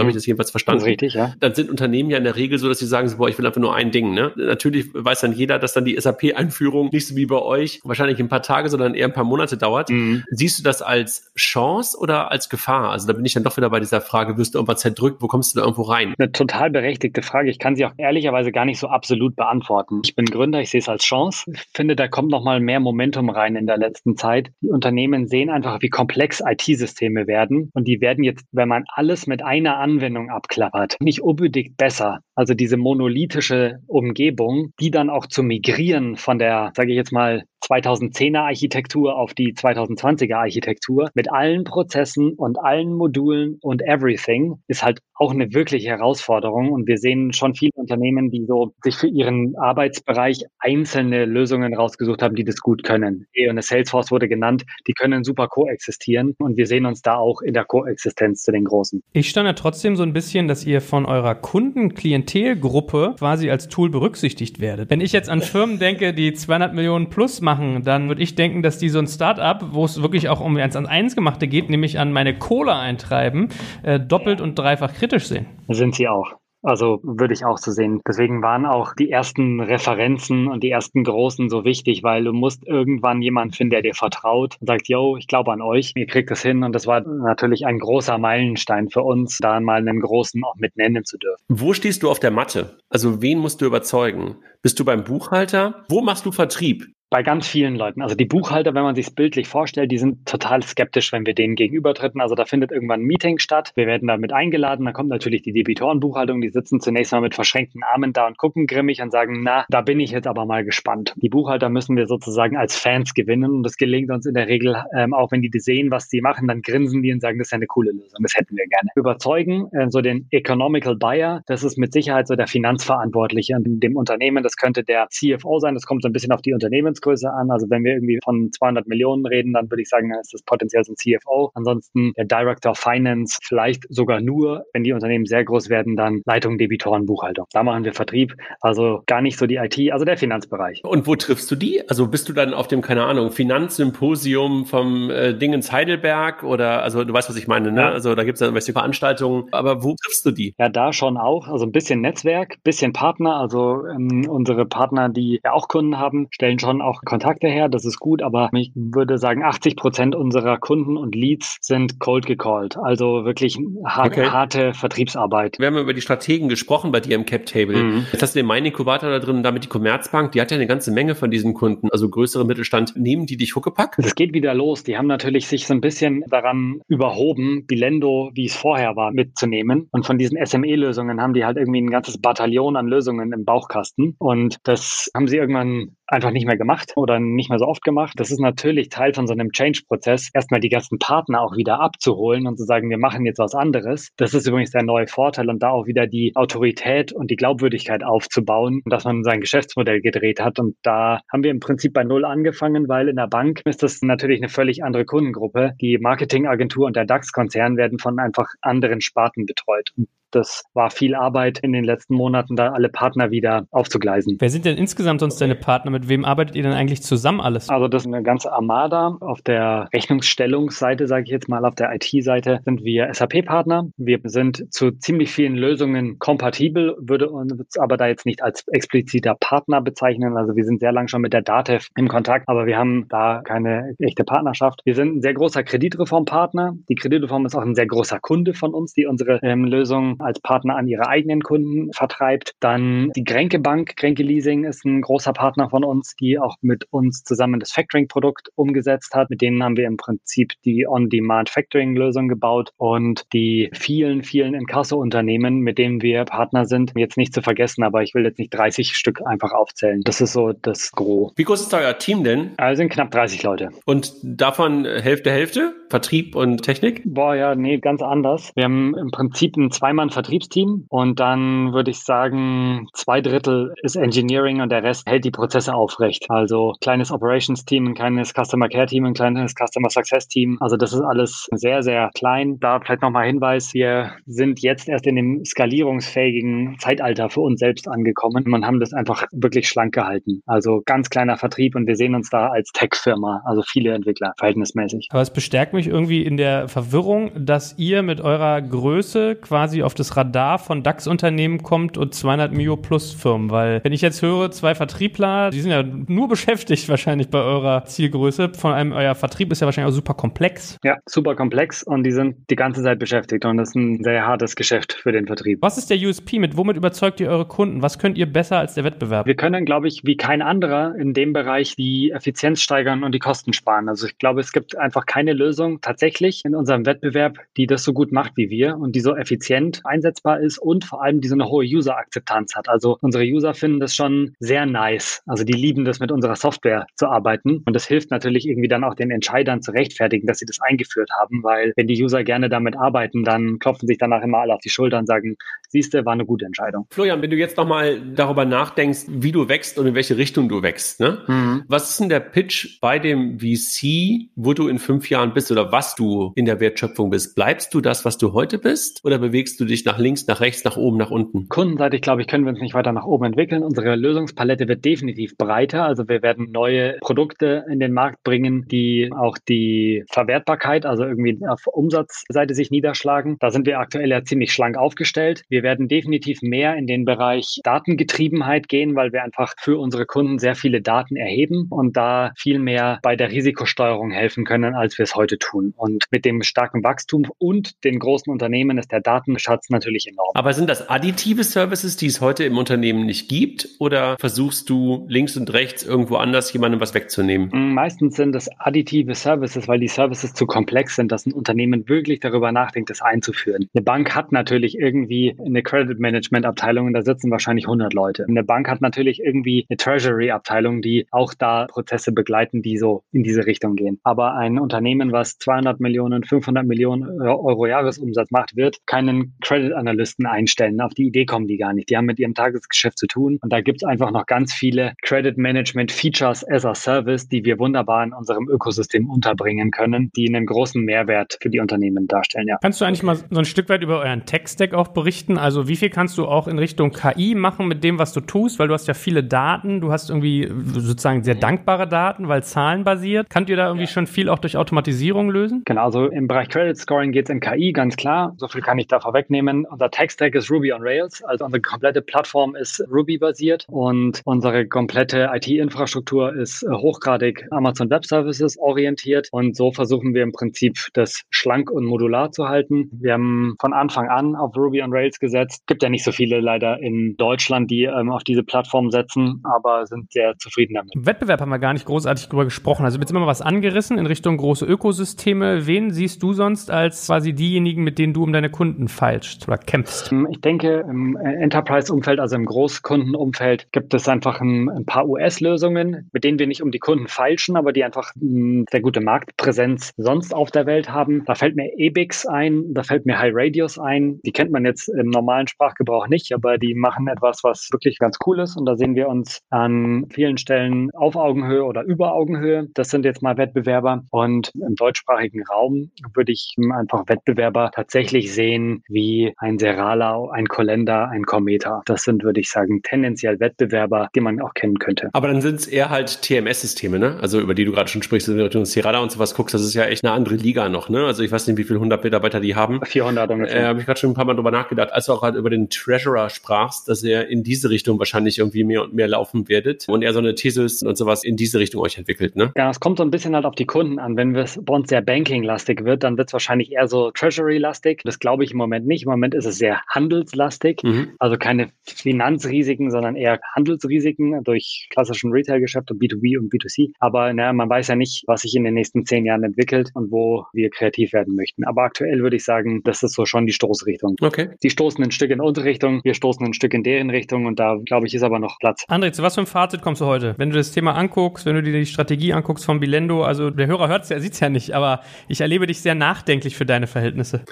habe ich das jedenfalls verstanden. Das ist richtig, ja. Dann sind Unternehmen ja in der Regel so, dass sie sagen, so, boah, ich will einfach nur ein Ding. Ne? Natürlich weiß dann jeder, dass dann die SAP-Einführung nicht so wie bei euch wahrscheinlich ein paar Tage, sondern eher ein paar Monate dauert. Mhm. Siehst du das als Chance oder als Gefahr? Also da bin ich dann doch wieder bei dieser Frage, wirst du irgendwann zerdrückt, wo kommst du da irgendwo rein? Eine total berechtigte Frage. Ich kann sie auch ehrlicherweise gar nicht so absolut beantworten. Ich bin Gründer, ich sehe es als Chance. Ich finde, da kommt noch mal mehr Momentum rein in der letzten Zeit. Die Unternehmen sehen einfach, wie komplex IT-Systeme werden und die werden jetzt, wenn man alles mit einer Anwendung abklappert, nicht unbedingt besser. Also diese monolithische Umgebung, die dann auch zu migrieren von der, sage ich jetzt mal, 2010er Architektur auf die 2020er Architektur mit allen Prozessen und allen Modulen und everything ist halt auch eine wirkliche Herausforderung. Und wir sehen schon viele Unternehmen, die so sich für ihren Arbeitsbereich einzelne Lösungen rausgesucht haben, die das gut können. Und eine Salesforce wurde genannt, die können super koexistieren. Und wir sehen uns da auch in der Koexistenz zu den Großen. Ich stand ja trotzdem so ein bisschen, dass ihr von eurer Kundenklientelgruppe quasi als Tool berücksichtigt werdet. Wenn ich jetzt an Firmen denke, die 200 Millionen plus machen, dann würde ich denken, dass die so ein Startup, wo es wirklich auch um eins an eins gemachte geht, nämlich an meine Kohle eintreiben, äh, doppelt und dreifach kritisch sehen. Sind sie auch. Also würde ich auch so sehen. Deswegen waren auch die ersten Referenzen und die ersten Großen so wichtig, weil du musst irgendwann jemanden finden, der dir vertraut und sagt, yo, ich glaube an euch, ihr kriegt das hin. Und das war natürlich ein großer Meilenstein für uns, da mal einen Großen auch mit nennen zu dürfen. Wo stehst du auf der Matte? Also wen musst du überzeugen? Bist du beim Buchhalter? Wo machst du Vertrieb? Bei ganz vielen Leuten. Also die Buchhalter, wenn man sich bildlich vorstellt, die sind total skeptisch, wenn wir denen gegenübertreten. Also da findet irgendwann ein Meeting statt. Wir werden damit eingeladen. Da kommt natürlich die Debitorenbuchhaltung. Die sitzen zunächst mal mit verschränkten Armen da und gucken grimmig und sagen, na, da bin ich jetzt aber mal gespannt. Die Buchhalter müssen wir sozusagen als Fans gewinnen. Und das gelingt uns in der Regel, ähm, auch wenn die sehen, was sie machen, dann grinsen die und sagen, das ist ja eine coole Lösung. Das hätten wir gerne. Überzeugen, äh, so den Economical Buyer, das ist mit Sicherheit so der Finanzverantwortliche in dem Unternehmen. Das könnte der CFO sein. Das kommt so ein bisschen auf die Unternehmens Unternehmensgröße an. Also wenn wir irgendwie von 200 Millionen reden, dann würde ich sagen, dann ist das potenziell so ein CFO. Ansonsten der Director of Finance, vielleicht sogar nur, wenn die Unternehmen sehr groß werden, dann Leitung, Debitoren, Buchhaltung. Da machen wir Vertrieb. Also gar nicht so die IT, also der Finanzbereich. Und wo triffst du die? Also bist du dann auf dem, keine Ahnung, Finanzsymposium vom äh, Dingens Heidelberg oder, also du weißt, was ich meine, ne? Ja. Also da gibt es ja irgendwelche Veranstaltungen. Aber wo triffst du die? Ja, da schon auch. Also ein bisschen Netzwerk, bisschen Partner. Also ähm, unsere Partner, die ja auch Kunden haben, stellen schon auch Kontakte her, das ist gut, aber ich würde sagen, 80 Prozent unserer Kunden und Leads sind cold gecallt, also wirklich hart, okay. harte Vertriebsarbeit. Wir haben über die Strategen gesprochen bei dir im Cap Table. Mhm. Jetzt hast du den Mein Inkubator da drin und damit die Commerzbank, die hat ja eine ganze Menge von diesen Kunden, also größere Mittelstand. Nehmen die dich Huckepack? Es geht wieder los. Die haben natürlich sich so ein bisschen daran überhoben, Bilendo, wie es vorher war, mitzunehmen. Und von diesen SME-Lösungen haben die halt irgendwie ein ganzes Bataillon an Lösungen im Bauchkasten. Und das haben sie irgendwann einfach nicht mehr gemacht oder nicht mehr so oft gemacht. Das ist natürlich Teil von so einem Change-Prozess, erstmal die ganzen Partner auch wieder abzuholen und zu sagen, wir machen jetzt was anderes. Das ist übrigens der neue Vorteil und da auch wieder die Autorität und die Glaubwürdigkeit aufzubauen, dass man sein Geschäftsmodell gedreht hat. Und da haben wir im Prinzip bei Null angefangen, weil in der Bank ist das natürlich eine völlig andere Kundengruppe. Die Marketingagentur und der DAX-Konzern werden von einfach anderen Sparten betreut. Und das war viel Arbeit in den letzten Monaten, da alle Partner wieder aufzugleisen. Wer sind denn insgesamt sonst deine Partner? Mit wem arbeitet ihr denn eigentlich zusammen alles? Also das ist eine ganze Armada. Auf der Rechnungsstellungsseite, sage ich jetzt mal, auf der IT-Seite sind wir SAP-Partner. Wir sind zu ziemlich vielen Lösungen kompatibel, würde uns aber da jetzt nicht als expliziter Partner bezeichnen. Also wir sind sehr lange schon mit der DATEV im Kontakt, aber wir haben da keine echte Partnerschaft. Wir sind ein sehr großer Kreditreformpartner. Die Kreditreform ist auch ein sehr großer Kunde von uns, die unsere ähm, Lösung als Partner an ihre eigenen Kunden vertreibt. Dann die Grenke Bank, Grenke Leasing ist ein großer Partner von uns, die auch mit uns zusammen das Factoring-Produkt umgesetzt hat. Mit denen haben wir im Prinzip die On-Demand Factoring-Lösung gebaut und die vielen, vielen Inkasso-Unternehmen, mit denen wir Partner sind, jetzt nicht zu vergessen, aber ich will jetzt nicht 30 Stück einfach aufzählen. Das ist so das Gros. Wie groß ist euer Team denn? Also sind knapp 30 Leute. Und davon Hälfte, Hälfte? Vertrieb und Technik? Boah, ja, nee, ganz anders. Wir haben im Prinzip ein Zweimann-Vertriebsteam und dann würde ich sagen, zwei Drittel ist Engineering und der Rest hält die Prozesse aufrecht. Also kleines Operations-Team, ein kleines Customer Care-Team, ein kleines Customer Success-Team. Also das ist alles sehr, sehr klein. Da vielleicht nochmal Hinweis, wir sind jetzt erst in dem skalierungsfähigen Zeitalter für uns selbst angekommen Man haben das einfach wirklich schlank gehalten. Also ganz kleiner Vertrieb und wir sehen uns da als Tech-Firma, also viele Entwickler, verhältnismäßig. Aber es bestärkt mich irgendwie in der Verwirrung, dass ihr mit eurer Größe quasi auf das Radar von DAX-Unternehmen kommt und 200 Mio plus Firmen, weil wenn ich jetzt höre, zwei Vertriebler, die sind ja nur beschäftigt wahrscheinlich bei eurer Zielgröße. Von einem, euer Vertrieb ist ja wahrscheinlich auch super komplex. Ja, super komplex und die sind die ganze Zeit beschäftigt und das ist ein sehr hartes Geschäft für den Vertrieb. Was ist der USP? Mit womit überzeugt ihr eure Kunden? Was könnt ihr besser als der Wettbewerb? Wir können, glaube ich, wie kein anderer in dem Bereich die Effizienz steigern und die Kosten sparen. Also ich glaube, es gibt einfach keine Lösung tatsächlich in unserem Wettbewerb, die das so gut macht wie wir und die so effizient einsetzbar ist und vor allem die so eine hohe User-Akzeptanz hat. Also unsere User finden das schon sehr nice. Also die lieben das mit unserer Software zu arbeiten und das hilft natürlich irgendwie dann auch den Entscheidern zu rechtfertigen, dass sie das eingeführt haben, weil wenn die User gerne damit arbeiten, dann klopfen sich danach immer alle auf die Schulter und sagen, siehste, war eine gute Entscheidung. Florian, wenn du jetzt nochmal darüber nachdenkst, wie du wächst und in welche Richtung du wächst, ne? Mhm. Was ist denn der Pitch bei dem VC, wo du in fünf Jahren bist oder was du in der Wertschöpfung bist? Bleibst du das, was du heute bist oder bewegst du dich nach links, nach rechts, nach oben, nach unten? Kundenseitig, glaube ich, können wir uns nicht weiter nach oben entwickeln. Unsere Lösungspalette wird definitiv breiter. Also wir werden neue Produkte in den Markt bringen, die auch die Verwertbarkeit, also irgendwie auf Umsatzseite sich niederschlagen. Da sind wir aktuell ja ziemlich schlank aufgestellt. Wir werden definitiv mehr in den Bereich Datengetriebenheit gehen, weil wir einfach für unsere Kunden sehr viele Daten erheben und da viel mehr bei der Risikosteuerung helfen können, als wir es heute tun. Und mit dem starken Wachstum und den großen Unternehmen ist der Datenschatz natürlich enorm. Aber sind das additive Services, die es heute im Unternehmen nicht gibt? Oder versuchst du links und rechts irgendwo anders jemandem was wegzunehmen? Mm, meistens sind es additive Services, weil die Services zu komplex sind, dass ein Unternehmen wirklich darüber nachdenkt, das einzuführen. Eine Bank hat natürlich irgendwie eine Credit Management Abteilung und da sitzen wahrscheinlich 100 Leute. Eine Bank hat natürlich irgendwie eine Treasury Abteilung, die auch da Prozesse begleiten, die so in diese Richtung gehen. Aber ein Unternehmen, was 200 Millionen, 500 Millionen Euro Jahresumsatz macht, wird keinen Credit Analysten einstellen. Auf die Idee kommen die gar nicht. Die haben mit ihrem Tagesgeschäft zu tun. Und da gibt es einfach noch ganz viele Credit Management Features as a Service, die wir wunderbar in unserem Ökosystem unterbringen können, die einen großen Mehrwert für die Unternehmen darstellen. Ja. Kannst du eigentlich mal so ein Stück weit über euren Tech-Stack auch berichten? Also wie viel kannst du auch in Richtung KI machen mit dem, was du tust? Weil du hast ja viele Daten, du hast irgendwie sozusagen sehr dankbare Daten, weil zahlenbasiert. Könnt ihr da irgendwie ja. schon viel auch durch Automatisierung lösen? Genau, also im Bereich Credit Scoring geht es in KI, ganz klar. So viel kann ich da vorwegnehmen. Unser Tech-Stack ist Ruby on Rails, also unsere komplette Plattform ist Ruby-basiert und unsere komplette IT-Infrastruktur ist hochgradig Amazon Web Services orientiert und so versuchen wir im Prinzip das schlank und modular zu halten. Wir haben von Anfang an auf Ruby on Rails gesetzt. Gibt ja nicht so viele leider in Deutschland, die ähm, auf diese Plattform setzen, aber sind sehr zufrieden damit. Wettbewerb haben wir gar nicht großartig drüber gesprochen. Also jetzt immer mal was angerissen in Richtung große Ökosysteme. Wen siehst du sonst als quasi diejenigen, mit denen du um deine Kunden feilst oder kämpfst? Ich denke, im Enterprise-Umfeld, also im Großkundenumfeld, gibt es einfach ein, ein paar US-Lösungen, mit denen wir nicht um die Kunden feilschen, aber die einfach eine sehr gute Marktpräsenz sonst auf der Welt haben. Da fällt mir Ebix ein, da fällt mir High Radius ein. Die kennt man jetzt im normalen Sprachgebrauch nicht, aber die machen etwas, was wirklich ganz cool ist. Und da sehen wir uns an vielen Stellen auf Augenhöhe oder über Augenhöhe. Das sind jetzt mal Wettbewerber. Und im deutschsprachigen Raum würde ich einfach Wettbewerber tatsächlich sehen, wie wie ein Serala, ein Colenda, ein Cometa. Das sind, würde ich sagen, tendenziell Wettbewerber, die man auch kennen könnte. Aber dann sind es eher halt TMS-Systeme, ne? Also über die du gerade schon sprichst, wenn du Richtung Serala und sowas guckst, das ist ja echt eine andere Liga noch, ne? Also ich weiß nicht, wie viele hundert Mitarbeiter die haben. 400 ungefähr. Äh, habe ich gerade schon ein paar Mal drüber nachgedacht, als du auch halt über den Treasurer sprachst, dass er in diese Richtung wahrscheinlich irgendwie mehr und mehr laufen werdet und er so eine Thesis und sowas in diese Richtung euch entwickelt, ne? Ja, es kommt so ein bisschen halt auf die Kunden an. Wenn es bei uns sehr Banking-lastig wird, dann wird es wahrscheinlich eher so Treasury-lastig. Das glaube ich im Moment nicht. Im Moment ist es sehr handelslastig. Mhm. Also keine Finanzrisiken, sondern eher Handelsrisiken durch klassischen Retail-Geschäft und B2B und B2C. Aber naja, man weiß ja nicht, was sich in den nächsten zehn Jahren entwickelt und wo wir kreativ werden möchten. Aber aktuell würde ich sagen, das ist so schon die Stoßrichtung. Okay. Die stoßen ein Stück in unsere Richtung, wir stoßen ein Stück in deren Richtung und da, glaube ich, ist aber noch Platz. André, zu was für ein Fazit kommst du heute? Wenn du das Thema anguckst, wenn du dir die Strategie anguckst von Bilendo, also der Hörer hört es ja, sieht es ja nicht, aber ich erlebe dich sehr nachdenklich für deine Verhältnisse.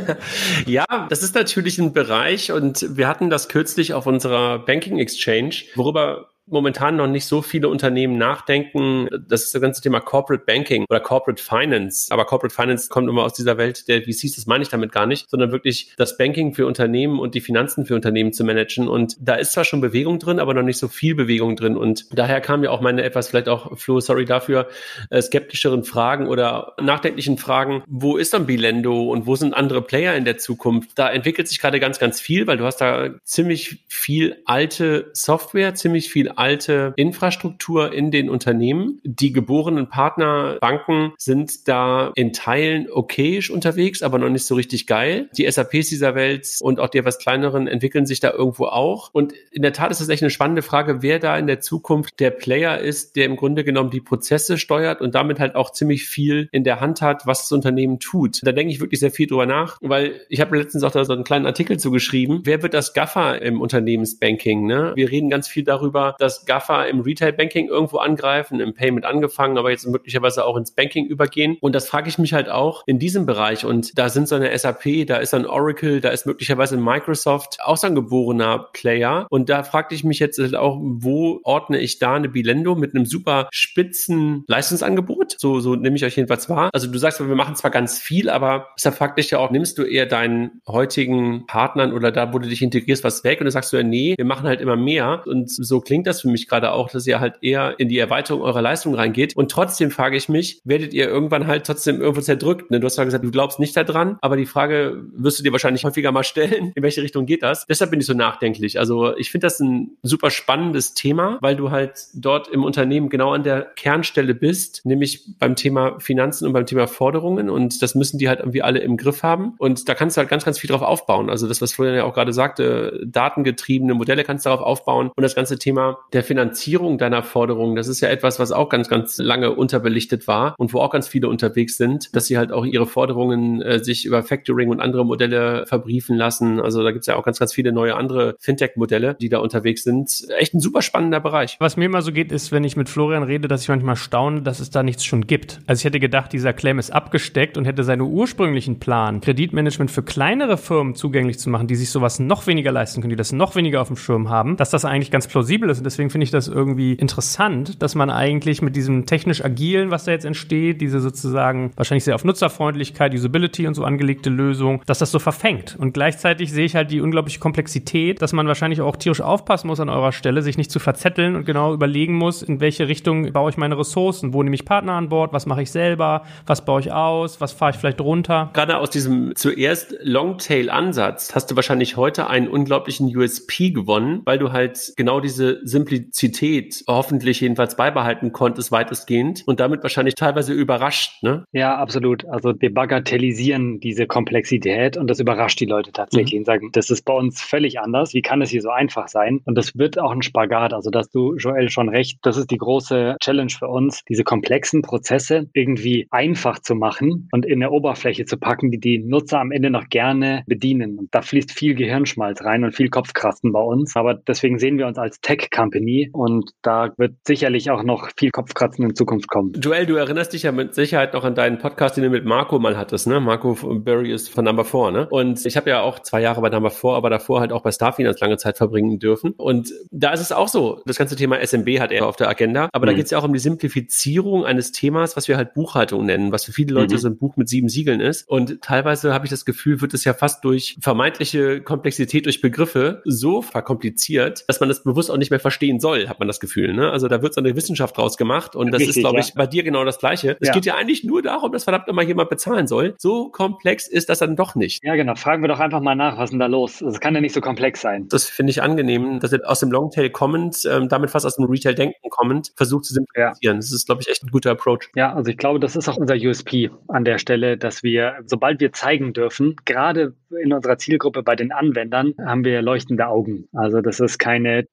ja, das ist natürlich ein Bereich und wir hatten das kürzlich auf unserer Banking Exchange, worüber momentan noch nicht so viele Unternehmen nachdenken. Das ist das ganze Thema Corporate Banking oder Corporate Finance. Aber Corporate Finance kommt immer aus dieser Welt der VCs, das meine ich damit gar nicht, sondern wirklich das Banking für Unternehmen und die Finanzen für Unternehmen zu managen. Und da ist zwar schon Bewegung drin, aber noch nicht so viel Bewegung drin. Und daher kam ja auch meine etwas, vielleicht auch, Flo, sorry dafür, äh, skeptischeren Fragen oder nachdenklichen Fragen, wo ist dann Bilendo und wo sind andere Player in der Zukunft? Da entwickelt sich gerade ganz, ganz viel, weil du hast da ziemlich viel alte Software, ziemlich viel alte Infrastruktur in den Unternehmen. Die geborenen Partnerbanken sind da in Teilen okayisch unterwegs, aber noch nicht so richtig geil. Die SAPs dieser Welt und auch die etwas kleineren entwickeln sich da irgendwo auch. Und in der Tat ist es echt eine spannende Frage, wer da in der Zukunft der Player ist, der im Grunde genommen die Prozesse steuert und damit halt auch ziemlich viel in der Hand hat, was das Unternehmen tut. Da denke ich wirklich sehr viel drüber nach, weil ich habe letztens auch da so einen kleinen Artikel zugeschrieben. Wer wird das Gaffer im Unternehmensbanking? Ne? Wir reden ganz viel darüber, dass Gaffer im Retail-Banking irgendwo angreifen, im Payment angefangen, aber jetzt möglicherweise auch ins Banking übergehen. Und das frage ich mich halt auch in diesem Bereich. Und da sind so eine SAP, da ist ein Oracle, da ist möglicherweise ein Microsoft, auch so ein geborener Player. Und da fragte ich mich jetzt halt auch, wo ordne ich da eine Bilendo mit einem super spitzen Leistungsangebot? So, so nehme ich euch jedenfalls wahr. Also du sagst, wir machen zwar ganz viel, aber da fragt dich ja auch, nimmst du eher deinen heutigen Partnern oder da, wo du dich integrierst, was weg? Und dann sagst du ja, nee, wir machen halt immer mehr. Und so klingt das für mich gerade auch, dass ihr halt eher in die Erweiterung eurer Leistung reingeht. Und trotzdem frage ich mich, werdet ihr irgendwann halt trotzdem irgendwo zerdrückt? Ne? Du hast zwar gesagt, du glaubst nicht daran, aber die Frage wirst du dir wahrscheinlich häufiger mal stellen, in welche Richtung geht das? Deshalb bin ich so nachdenklich. Also ich finde das ein super spannendes Thema, weil du halt dort im Unternehmen genau an der Kernstelle bist, nämlich beim Thema Finanzen und beim Thema Forderungen. Und das müssen die halt irgendwie alle im Griff haben. Und da kannst du halt ganz, ganz viel drauf aufbauen. Also das, was Florian ja auch gerade sagte, datengetriebene Modelle kannst du darauf aufbauen. Und das ganze Thema der Finanzierung deiner Forderungen, das ist ja etwas, was auch ganz, ganz lange unterbelichtet war und wo auch ganz viele unterwegs sind, dass sie halt auch ihre Forderungen äh, sich über Factoring und andere Modelle verbriefen lassen. Also da gibt's ja auch ganz, ganz viele neue andere Fintech-Modelle, die da unterwegs sind. Echt ein super spannender Bereich. Was mir immer so geht, ist, wenn ich mit Florian rede, dass ich manchmal staune, dass es da nichts schon gibt. Also ich hätte gedacht, dieser Claim ist abgesteckt und hätte seinen ursprünglichen Plan, Kreditmanagement für kleinere Firmen zugänglich zu machen, die sich sowas noch weniger leisten können, die das noch weniger auf dem Schirm haben, dass das eigentlich ganz plausibel ist. Und deswegen finde ich das irgendwie interessant, dass man eigentlich mit diesem technisch agilen, was da jetzt entsteht, diese sozusagen wahrscheinlich sehr auf Nutzerfreundlichkeit, Usability und so angelegte Lösung, dass das so verfängt. Und gleichzeitig sehe ich halt die unglaubliche Komplexität, dass man wahrscheinlich auch tierisch aufpassen muss an eurer Stelle, sich nicht zu verzetteln und genau überlegen muss, in welche Richtung baue ich meine Ressourcen, wo nehme ich Partner an Bord, was mache ich selber, was baue ich aus, was fahre ich vielleicht runter. Gerade aus diesem zuerst Longtail-Ansatz hast du wahrscheinlich heute einen unglaublichen USP gewonnen, weil du halt genau diese Simplizität hoffentlich jedenfalls beibehalten konntest, weitestgehend und damit wahrscheinlich teilweise überrascht, ne? Ja, absolut. Also wir bagatellisieren diese Komplexität und das überrascht die Leute tatsächlich mhm. und sagen, das ist bei uns völlig anders. Wie kann es hier so einfach sein? Und das wird auch ein Spagat. Also, dass du, Joel, schon recht, das ist die große Challenge für uns, diese komplexen Prozesse irgendwie einfach zu machen und in eine Oberfläche zu packen, die die Nutzer am Ende noch gerne bedienen. Und da fließt viel Gehirnschmalz rein und viel Kopfkratzen bei uns. Aber deswegen sehen wir uns als Tech-Company Company und da wird sicherlich auch noch viel Kopfkratzen in Zukunft kommen. Joel, du erinnerst dich ja mit Sicherheit noch an deinen Podcast, den du mit Marco mal hattest, ne? Marco Berry ist von Number 4, ne? Und ich habe ja auch zwei Jahre bei Number 4, aber davor halt auch bei Starfinance lange Zeit verbringen dürfen. Und da ist es auch so, das ganze Thema SMB hat er auf der Agenda, aber mhm. da geht es ja auch um die Simplifizierung eines Themas, was wir halt Buchhaltung nennen, was für viele Leute mhm. so ein Buch mit sieben Siegeln ist. Und teilweise habe ich das Gefühl, wird es ja fast durch vermeintliche Komplexität durch Begriffe so verkompliziert, dass man das bewusst auch nicht mehr verstehen soll, hat man das Gefühl. Ne? Also da wird so eine Wissenschaft draus gemacht und das Richtig, ist, glaube ich, bei dir genau das Gleiche. Es ja. geht ja eigentlich nur darum, dass verdammt immer jemand bezahlen soll. So komplex ist das dann doch nicht. Ja, genau. Fragen wir doch einfach mal nach, was ist denn da los? Das kann ja nicht so komplex sein. Das finde ich angenehm, dass ihr aus dem Longtail kommend, ähm, damit fast aus dem Retail-Denken kommend, versucht zu simplifizieren. Ja. Das ist, glaube ich, echt ein guter Approach. Ja, also ich glaube, das ist auch unser USP an der Stelle, dass wir, sobald wir zeigen dürfen, gerade in unserer Zielgruppe bei den Anwendern, haben wir leuchtende Augen. Also das ist keine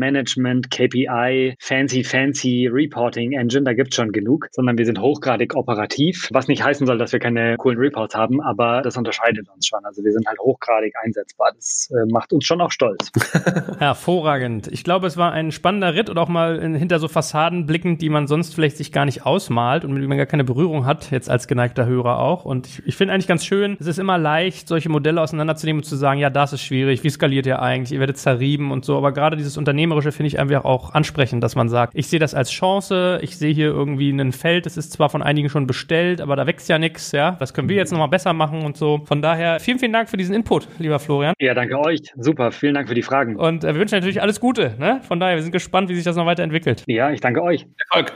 Top-Level-Management, KPI, fancy, fancy Reporting-Engine, da gibt es schon genug, sondern wir sind hochgradig operativ, was nicht heißen soll, dass wir keine coolen Reports haben, aber das unterscheidet uns schon. Also wir sind halt hochgradig einsetzbar. Das äh, macht uns schon auch stolz. Hervorragend. Ich glaube, es war ein spannender Ritt und auch mal hinter so Fassaden blickend, die man sonst vielleicht sich gar nicht ausmalt und mit denen man gar keine Berührung hat, jetzt als geneigter Hörer auch. Und ich, ich finde eigentlich ganz schön, es ist immer leicht, solche Modelle auseinanderzunehmen und zu sagen, ja, das ist schwierig, wie skaliert ihr eigentlich, ihr werdet zerrieben und so. Aber gerade dieses Unternehmerische finde ich einfach auch ansprechend, dass man sagt, ich sehe das als Chance, ich sehe hier irgendwie ein Feld, das ist zwar von einigen schon bestellt, aber da wächst ja nichts, ja. Das können wir jetzt nochmal besser machen und so. Von daher vielen, vielen Dank für diesen Input, lieber Florian. Ja, danke euch. Super. Vielen Dank für die Fragen. Und äh, wir wünschen natürlich alles Gute. Ne? Von daher, wir sind gespannt, wie sich das noch weiterentwickelt. Ja, ich danke euch. Erfolg.